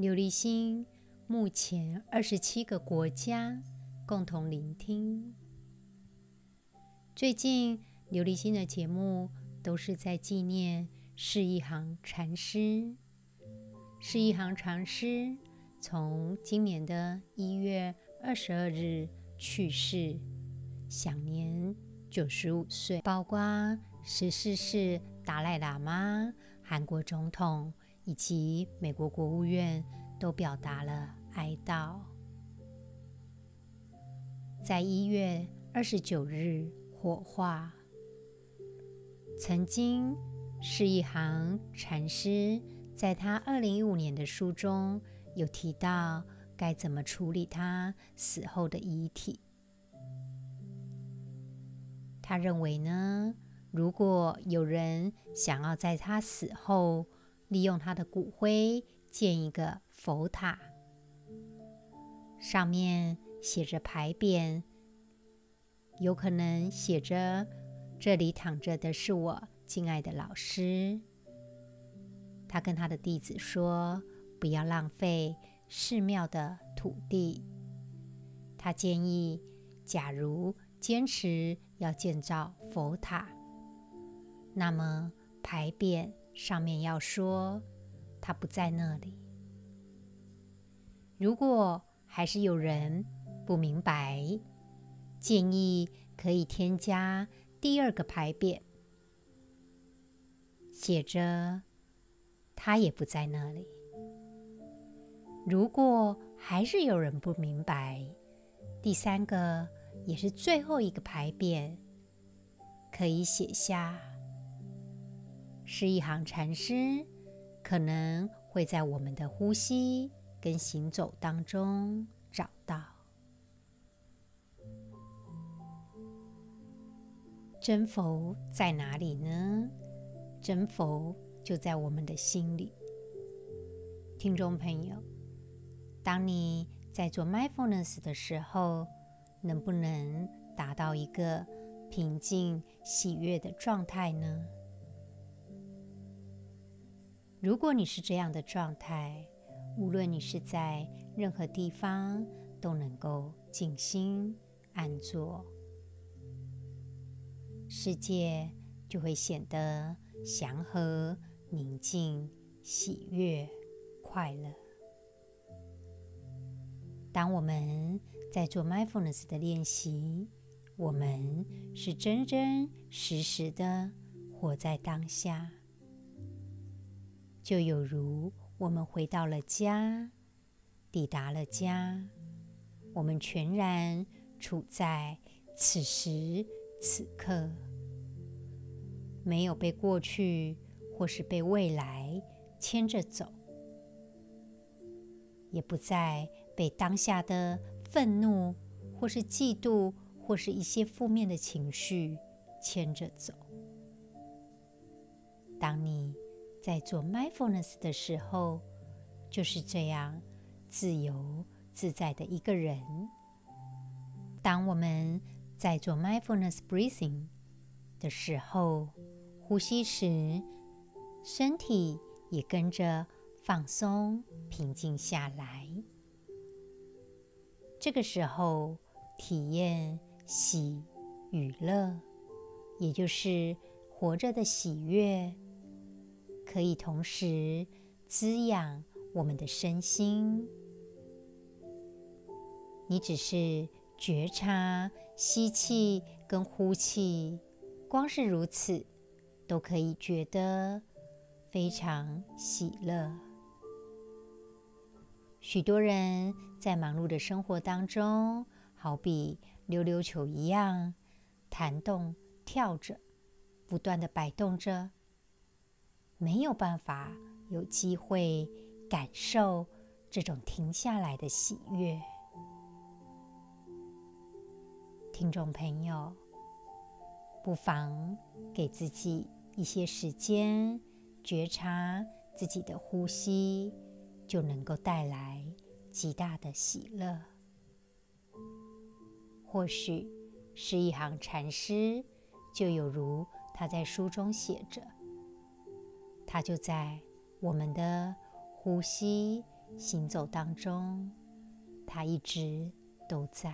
琉璃心目前二十七个国家共同聆听。最近琉璃心的节目都是在纪念释一行禅师。释一行禅师从今年的一月二十二日去世，享年九十五岁。包括十四世达赖喇嘛、韩国总统。以及美国国务院都表达了哀悼。在一月二十九日火化。曾经，是一行禅师在他二零一五年的书中有提到该怎么处理他死后的遗体。他认为呢，如果有人想要在他死后，利用他的骨灰建一个佛塔，上面写着牌匾，有可能写着“这里躺着的是我敬爱的老师”。他跟他的弟子说：“不要浪费寺庙的土地。”他建议，假如坚持要建造佛塔，那么牌匾。上面要说他不在那里。如果还是有人不明白，建议可以添加第二个牌匾，写着他也不在那里。如果还是有人不明白，第三个也是最后一个牌匾，可以写下。是一行禅师可能会在我们的呼吸跟行走当中找到。真佛在哪里呢？真佛就在我们的心里。听众朋友，当你在做 mindfulness 的时候，能不能达到一个平静喜悦的状态呢？如果你是这样的状态，无论你是在任何地方，都能够静心安坐，世界就会显得祥和、宁静、喜悦、快乐。当我们在做 mindfulness 的练习，我们是真真实实的活在当下。就有如我们回到了家，抵达了家，我们全然处在此时此刻，没有被过去或是被未来牵着走，也不再被当下的愤怒或是嫉妒或是一些负面的情绪牵着走。当你在做 mindfulness 的时候，就是这样自由自在的一个人。当我们在做 mindfulness breathing 的时候，呼吸时，身体也跟着放松、平静下来。这个时候，体验喜与乐，也就是活着的喜悦。可以同时滋养我们的身心。你只是觉察吸气跟呼气，光是如此，都可以觉得非常喜乐。许多人在忙碌的生活当中，好比溜溜球一样，弹动、跳着，不断的摆动着。没有办法有机会感受这种停下来的喜悦。听众朋友，不妨给自己一些时间，觉察自己的呼吸，就能够带来极大的喜乐。或许是一行禅师，就有如他在书中写着：“它就在我们的呼吸、行走当中，它一直都在。”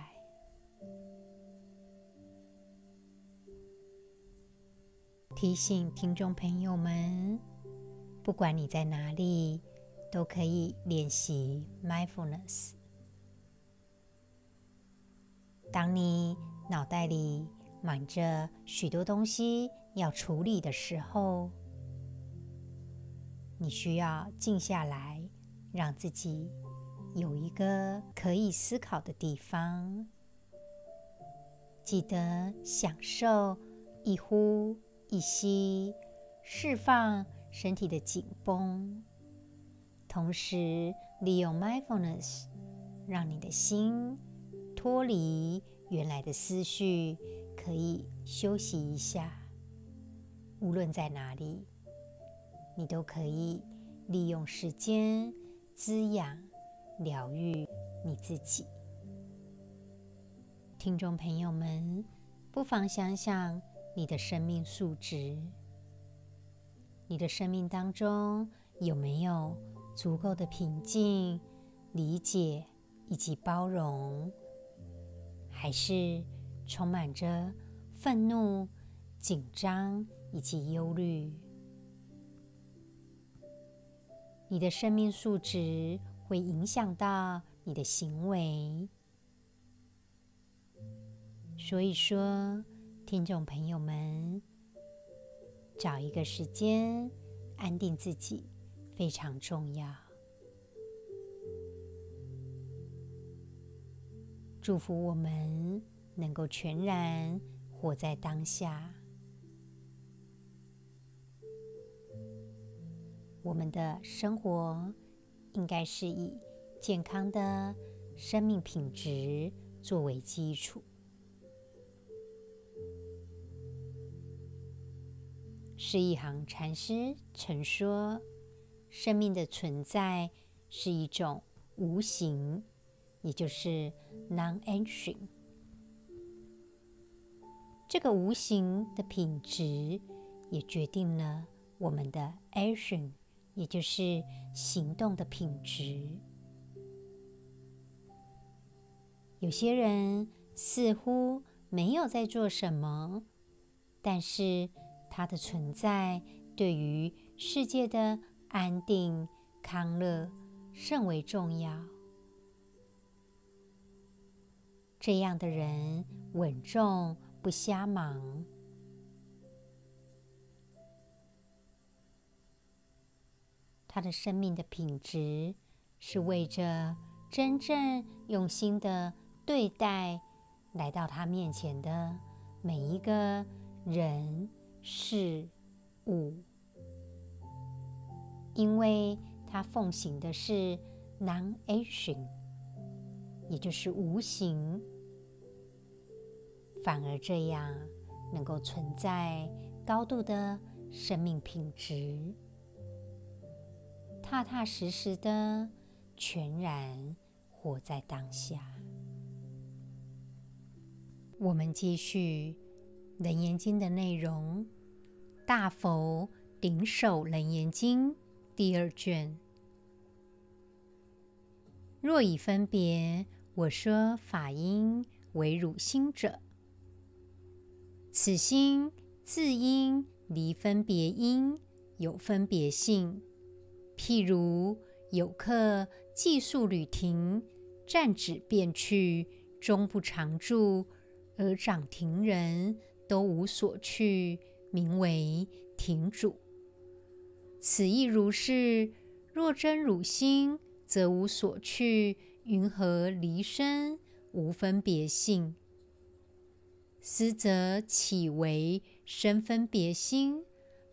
提醒听众朋友们，不管你在哪里，都可以练习 mindfulness。当你脑袋里满着许多东西要处理的时候，你需要静下来，让自己有一个可以思考的地方。记得享受一呼一吸，释放身体的紧绷，同时利用 mindfulness，让你的心。脱离原来的思绪，可以休息一下。无论在哪里，你都可以利用时间滋养、疗愈你自己。听众朋友们，不妨想想你的生命数值。你的生命当中有没有足够的平静、理解以及包容？还是充满着愤怒、紧张以及忧虑。你的生命数值会影响到你的行为。所以说，听众朋友们，找一个时间安定自己非常重要。祝福我们能够全然活在当下。我们的生活应该是以健康的生命品质作为基础。释一行禅师曾说：“生命的存在是一种无形。”也就是 non-action，这个无形的品质也决定了我们的 action，也就是行动的品质。有些人似乎没有在做什么，但是他的存在对于世界的安定康乐甚为重要。这样的人稳重，不瞎忙。他的生命的品质是为着真正用心的对待来到他面前的每一个人事物，因为他奉行的是 non-action，也就是无形。反而这样能够存在高度的生命品质，踏踏实实的全然活在当下。我们继续《楞严经》的内容，《大佛顶首楞严经》第二卷。若以分别，我说法音为汝心者。此心自因离分别因有分别性，譬如有客寄宿旅亭，暂止便去，终不常住，而掌亭人都无所去，名为亭主。此亦如是。若真汝心，则无所去，云何离身无分别性？斯则岂为生分别心？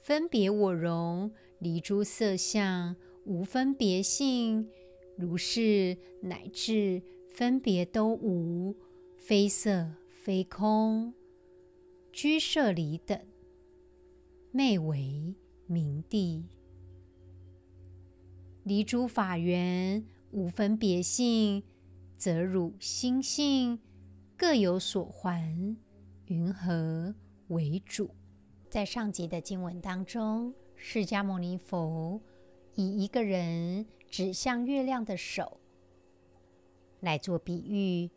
分别我容，离诸色相，无分别性，如是乃至分别都无，非色非空，居舍离等，昧为明地。离诸法缘，无分别性，则汝心性各有所还，云何为主？在上集的经文当中，释迦牟尼佛以一个人指向月亮的手来做比喻。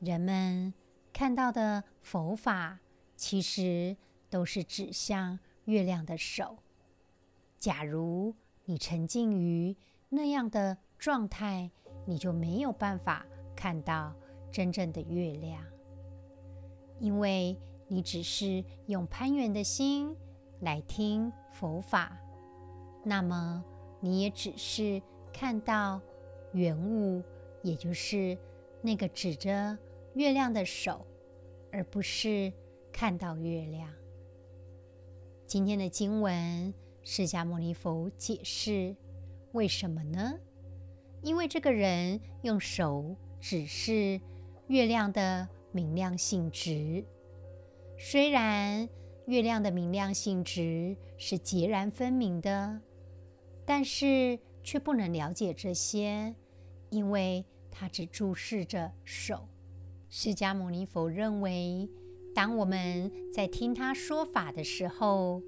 人们看到的佛法，其实都是指向月亮的手。假如你沉浸于那样的状态，你就没有办法看到真正的月亮，因为你只是用攀缘的心来听佛法，那么你也只是看到缘物，也就是那个指着月亮的手，而不是看到月亮。今天的经文，释迦牟尼佛解释为什么呢？因为这个人用手指示月亮的明亮性质。虽然月亮的明亮性质是截然分明的，但是却不能了解这些，因为他只注视着手。释迦牟尼佛认为，当我们在听他说法的时候，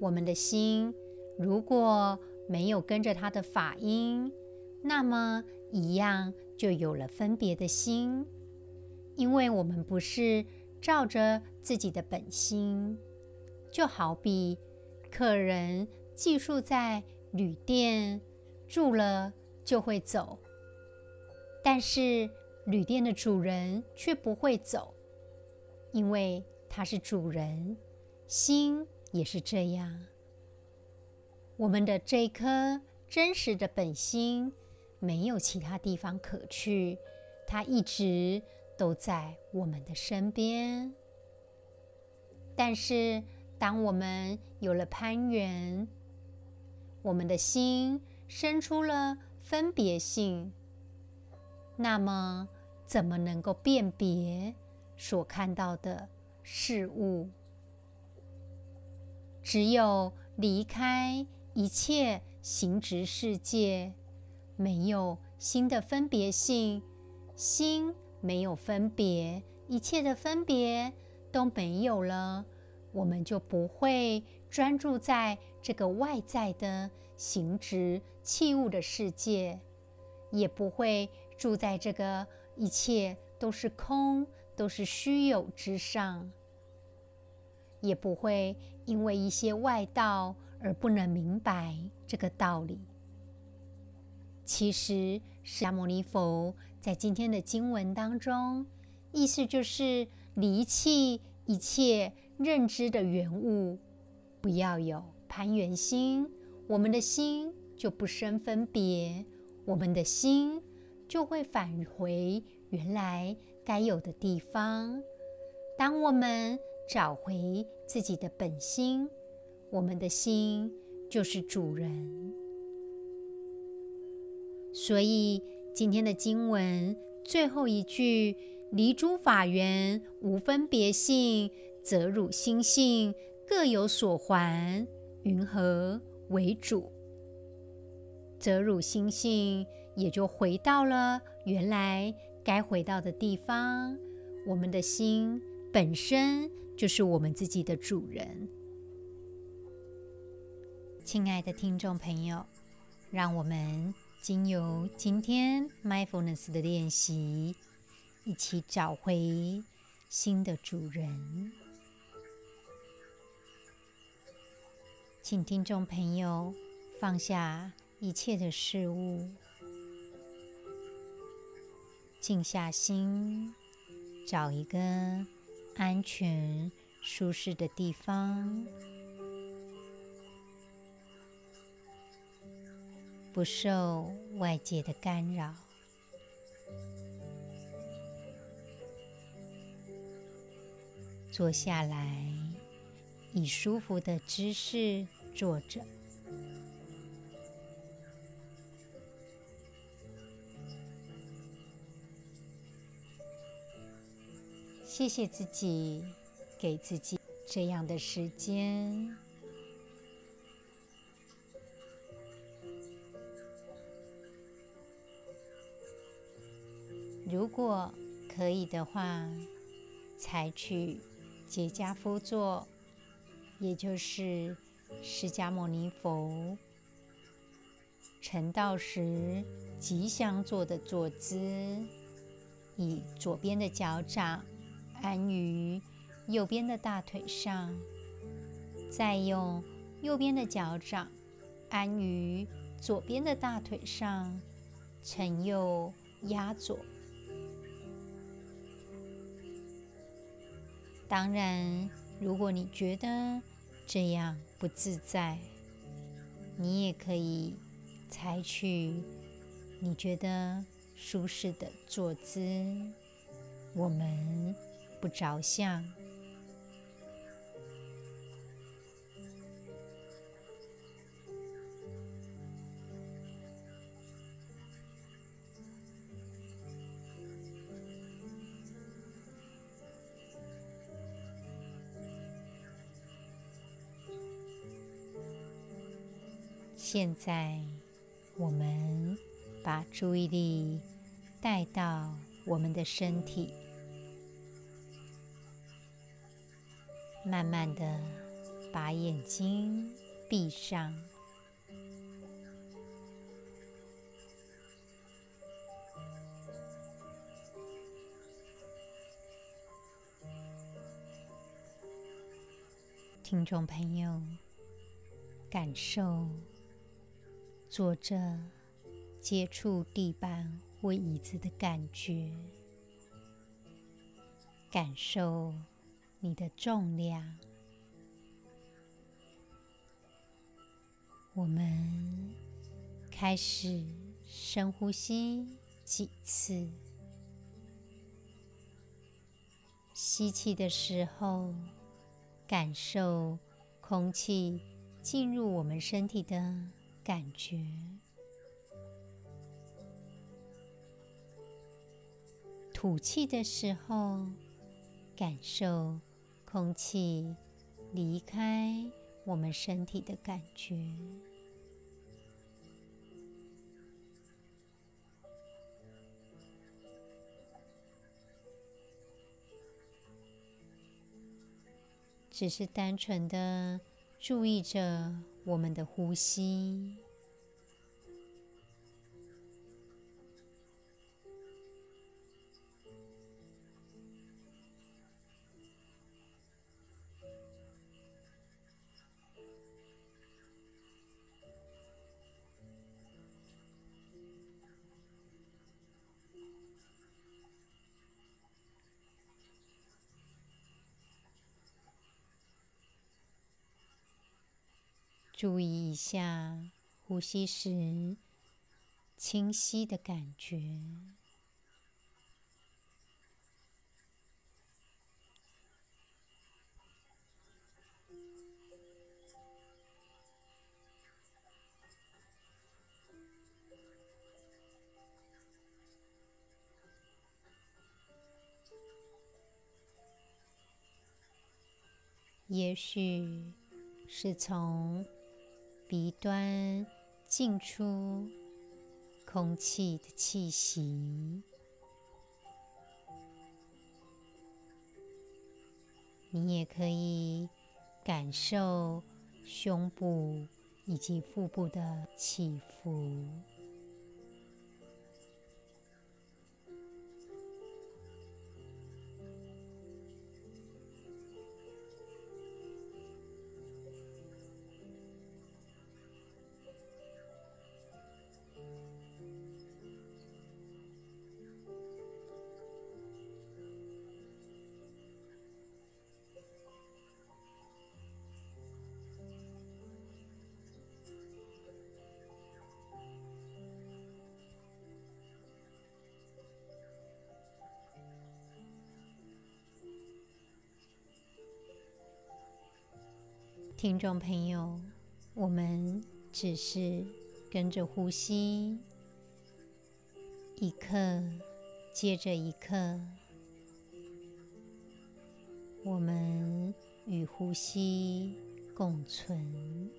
我们的心如果没有跟着他的法音，那么一样就有了分别的心，因为我们不是。照着自己的本心，就好比客人寄宿在旅店住了就会走，但是旅店的主人却不会走，因为他是主人，心也是这样。我们的这颗真实的本心，没有其他地方可去，它一直。都在我们的身边，但是当我们有了攀缘，我们的心生出了分别性，那么怎么能够辨别所看到的事物？只有离开一切形质世界，没有新的分别性，心。没有分别，一切的分别都没有了，我们就不会专注在这个外在的形质器物的世界，也不会住在这个一切都是空、都是虚有之上，也不会因为一些外道而不能明白这个道理。其实，释迦牟尼佛。在今天的经文当中，意思就是离弃一切认知的缘物，不要有攀缘心，我们的心就不生分别，我们的心就会返回原来该有的地方。当我们找回自己的本心，我们的心就是主人。所以。今天的经文最后一句“离诸法缘，无分别性，则汝心性各有所还，云何为主？”则汝心性也就回到了原来该回到的地方。我们的心本身就是我们自己的主人。亲爱的听众朋友，让我们。经由今天 mindfulness 的练习，一起找回心的主人。请听众朋友放下一切的事物，静下心，找一个安全、舒适的地方。不受外界的干扰。坐下来以舒服的姿势坐着。谢谢自己给自己这样的时间。如果可以的话，采取结跏趺坐，也就是释迦牟尼佛成道时吉祥坐的坐姿，以左边的脚掌安于右边的大腿上，再用右边的脚掌安于左边的大腿上，承右压左。当然，如果你觉得这样不自在，你也可以采取你觉得舒适的坐姿。我们不着相。现在，我们把注意力带到我们的身体，慢慢的把眼睛闭上，听众朋友，感受。坐着接触地板或椅子的感觉，感受你的重量。我们开始深呼吸几次，吸气的时候，感受空气进入我们身体的。感觉，吐气的时候，感受空气离开我们身体的感觉。只是单纯的注意着。我们的呼吸，注意一下呼吸时清晰的感觉，也许是从。鼻端进出空气的气息，你也可以感受胸部以及腹部的起伏。听众朋友，我们只是跟着呼吸，一刻接着一刻，我们与呼吸共存。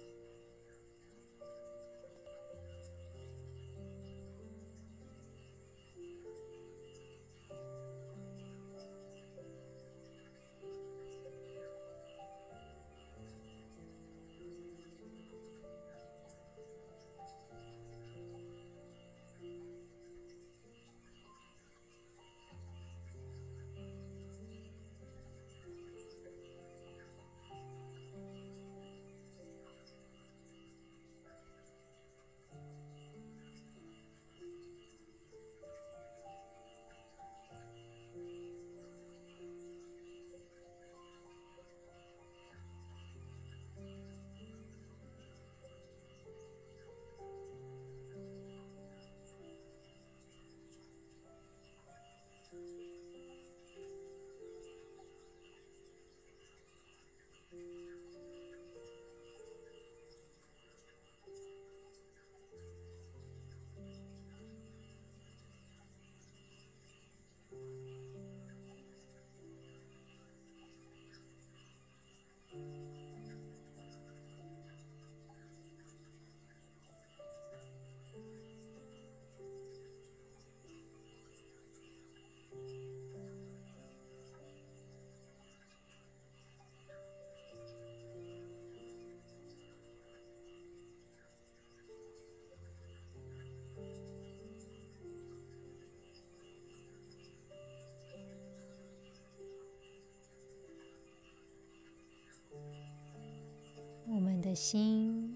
们的心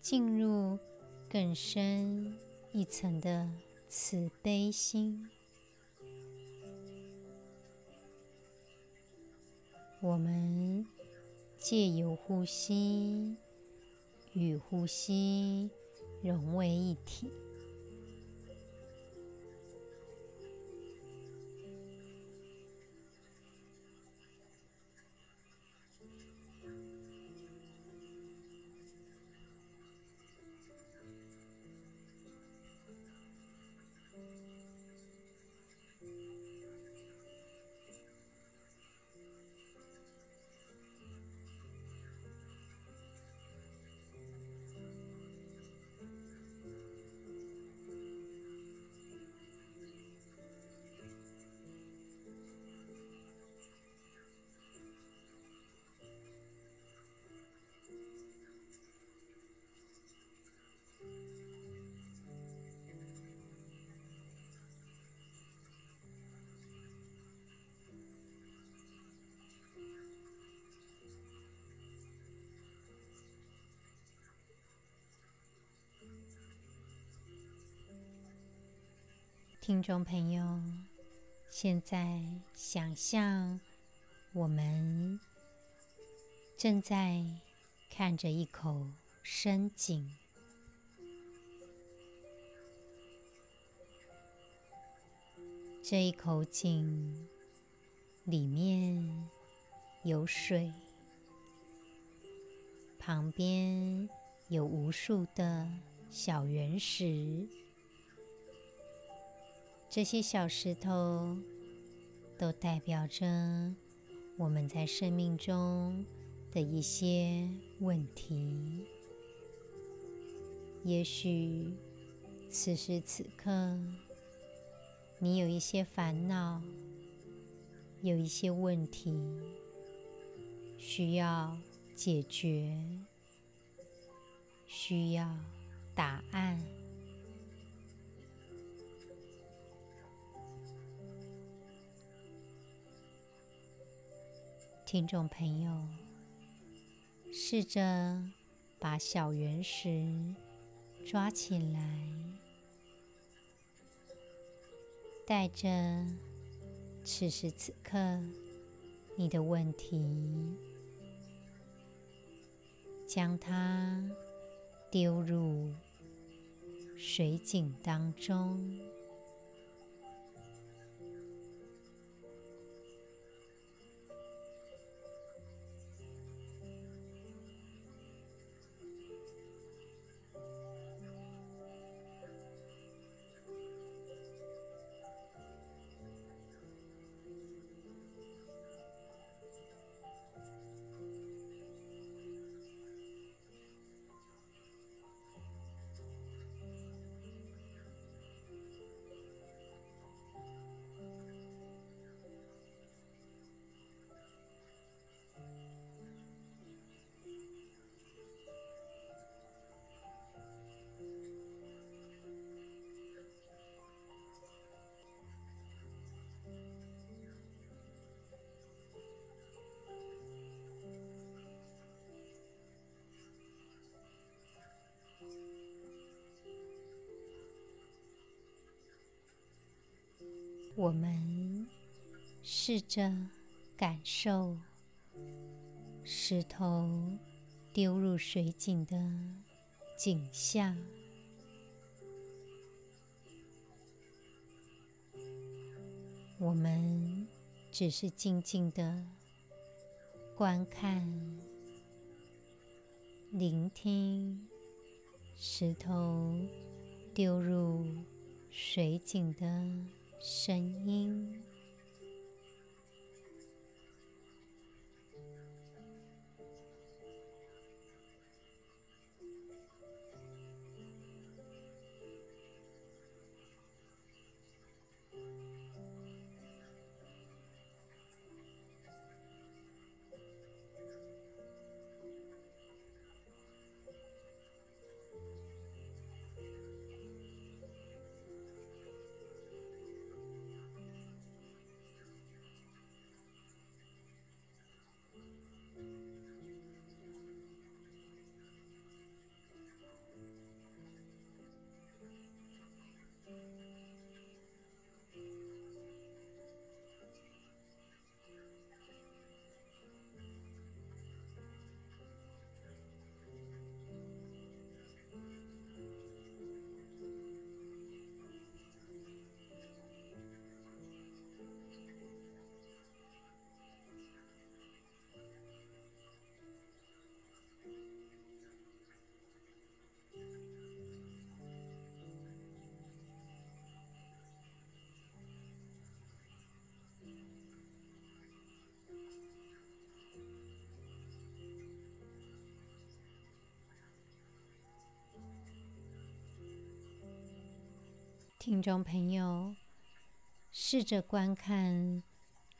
进入更深一层的慈悲心。我们借由呼吸与呼吸融为一体。听众朋友，现在想象我们正在看着一口深井，这一口井里面有水，旁边有无数的小圆石。这些小石头都代表着我们在生命中的一些问题。也许此时此刻，你有一些烦恼，有一些问题需要解决，需要答案。听众朋友，试着把小圆石抓起来，带着此时此刻你的问题，将它丢入水井当中。我们试着感受石头丢入水井的景象。我们只是静静的观看、聆听石头丢入水井的声音。听众朋友，试着观看，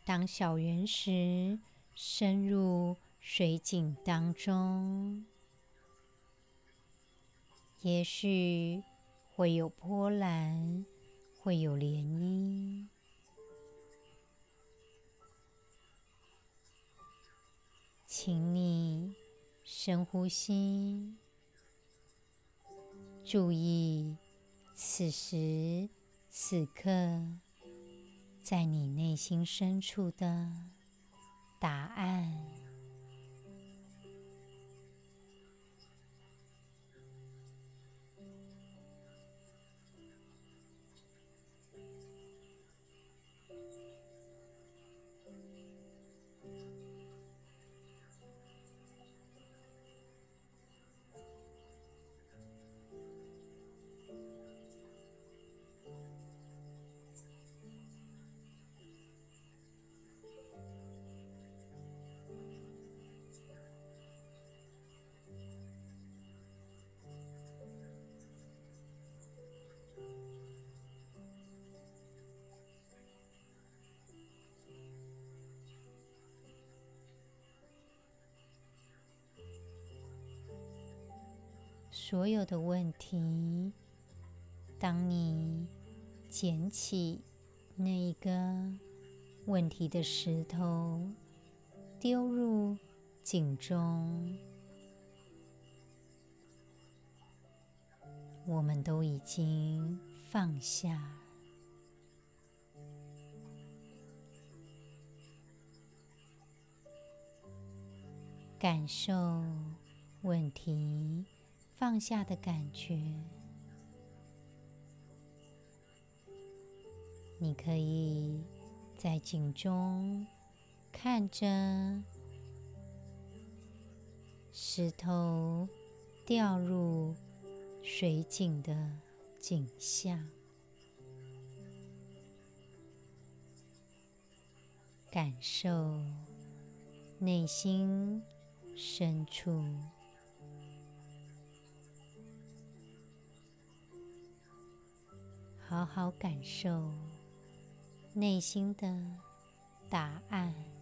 当小圆石深入水井当中，也许会有波澜，会有涟漪。请你深呼吸，注意。此时此刻，在你内心深处的答案。所有的问题，当你捡起那一个问题的石头，丢入井中，我们都已经放下，感受问题。放下的感觉，你可以在井中看着石头掉入水井的景象，感受内心深处。好好感受内心的答案。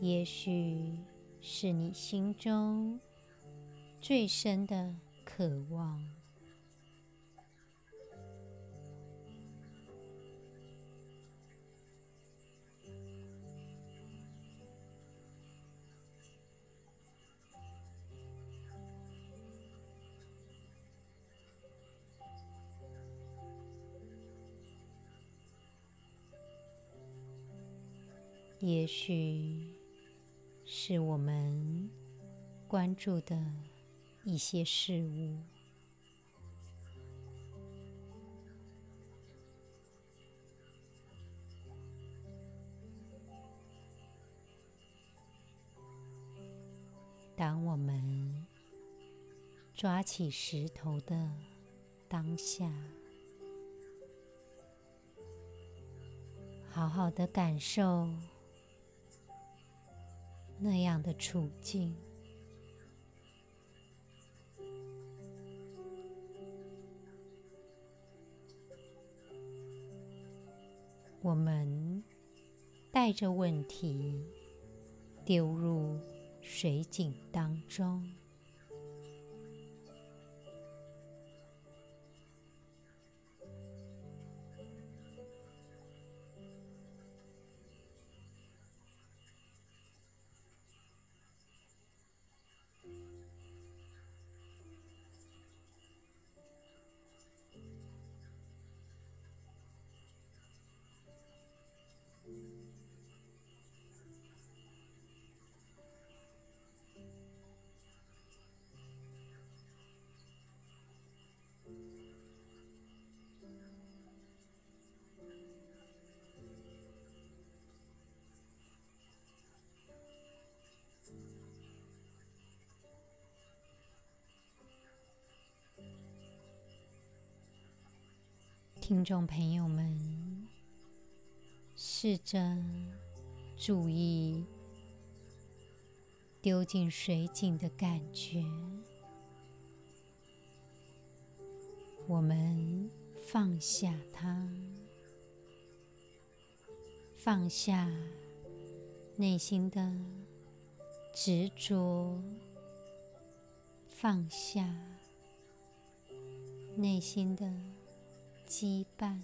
也许是你心中最深的渴望。也许是我们关注的一些事物，当我们抓起石头的当下，好好的感受。那样的处境，我们带着问题丢入水井当中。听众朋友们，试着注意丢进水井的感觉。我们放下它，放下内心的执着，放下内心的。羁绊，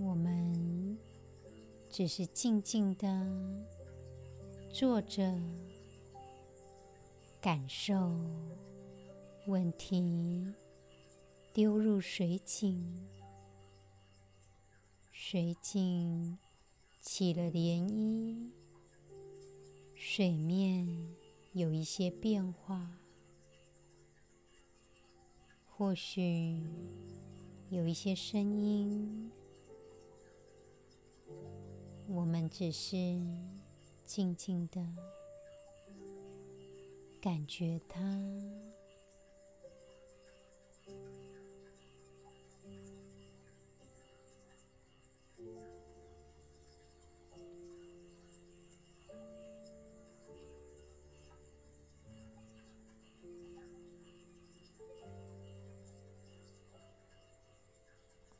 我们只是静静的坐着。感受问题丢入水井，水井起了涟漪，水面有一些变化，或许有一些声音，我们只是静静的。感觉它，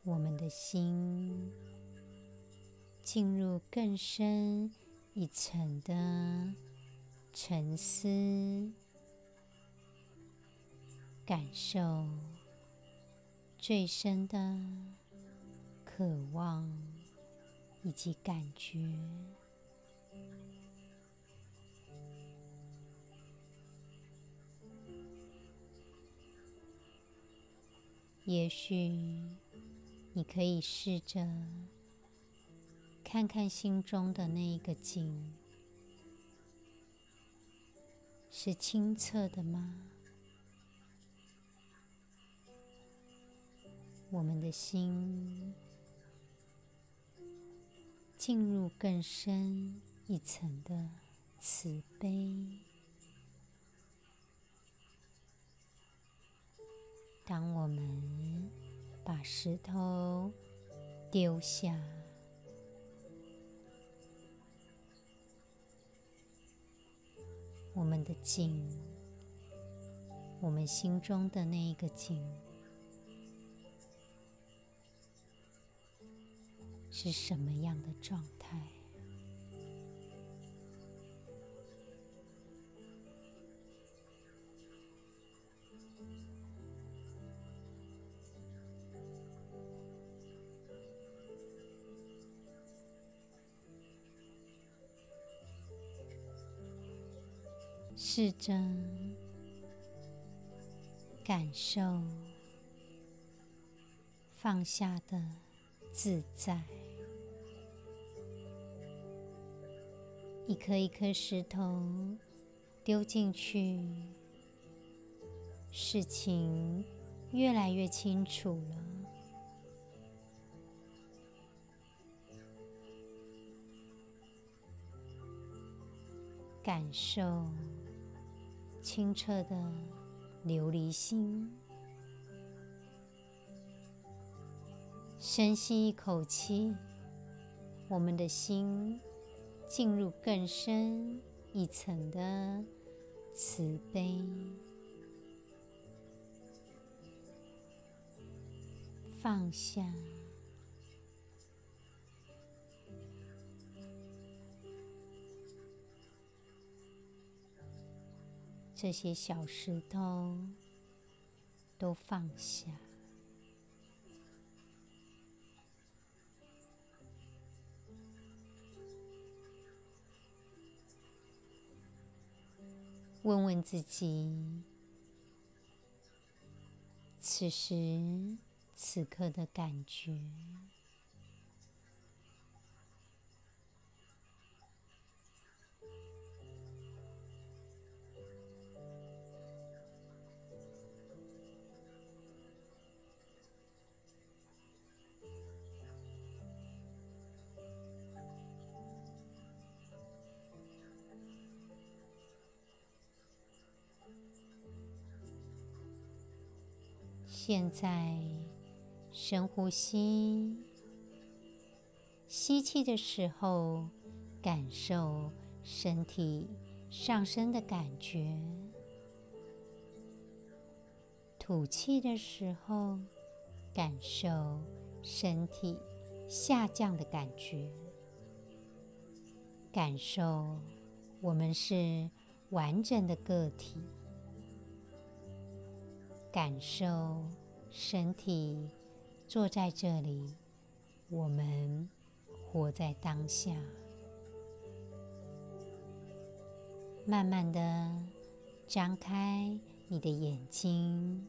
我们的心进入更深一层的。沉思，感受最深的渴望以及感觉。也许你可以试着看看心中的那一个景。是清澈的吗？我们的心进入更深一层的慈悲。当我们把石头丢下。我们的颈，我们心中的那一个颈，是什么样的状态？试着感受放下的自在，一颗一颗石头丢进去，事情越来越清楚了，感受。清澈的琉璃心，深吸一口气，我们的心进入更深一层的慈悲，放下。这些小石头都放下，问问自己，此时此刻的感觉。现在深呼吸，吸气的时候，感受身体上升的感觉；吐气的时候，感受身体下降的感觉。感受我们是完整的个体。感受身体坐在这里，我们活在当下。慢慢的张开你的眼睛，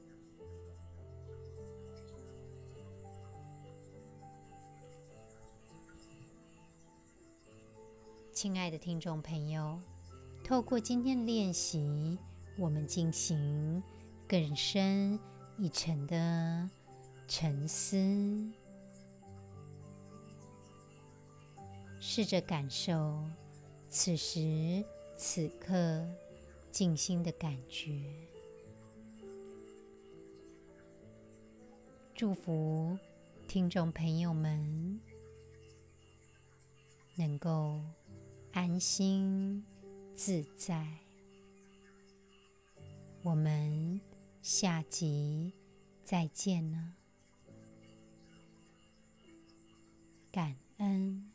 亲爱的听众朋友，透过今天的练习，我们进行。更深一层的沉思，试着感受此时此刻静心的感觉。祝福听众朋友们能够安心自在。我们。下集再见了，感恩。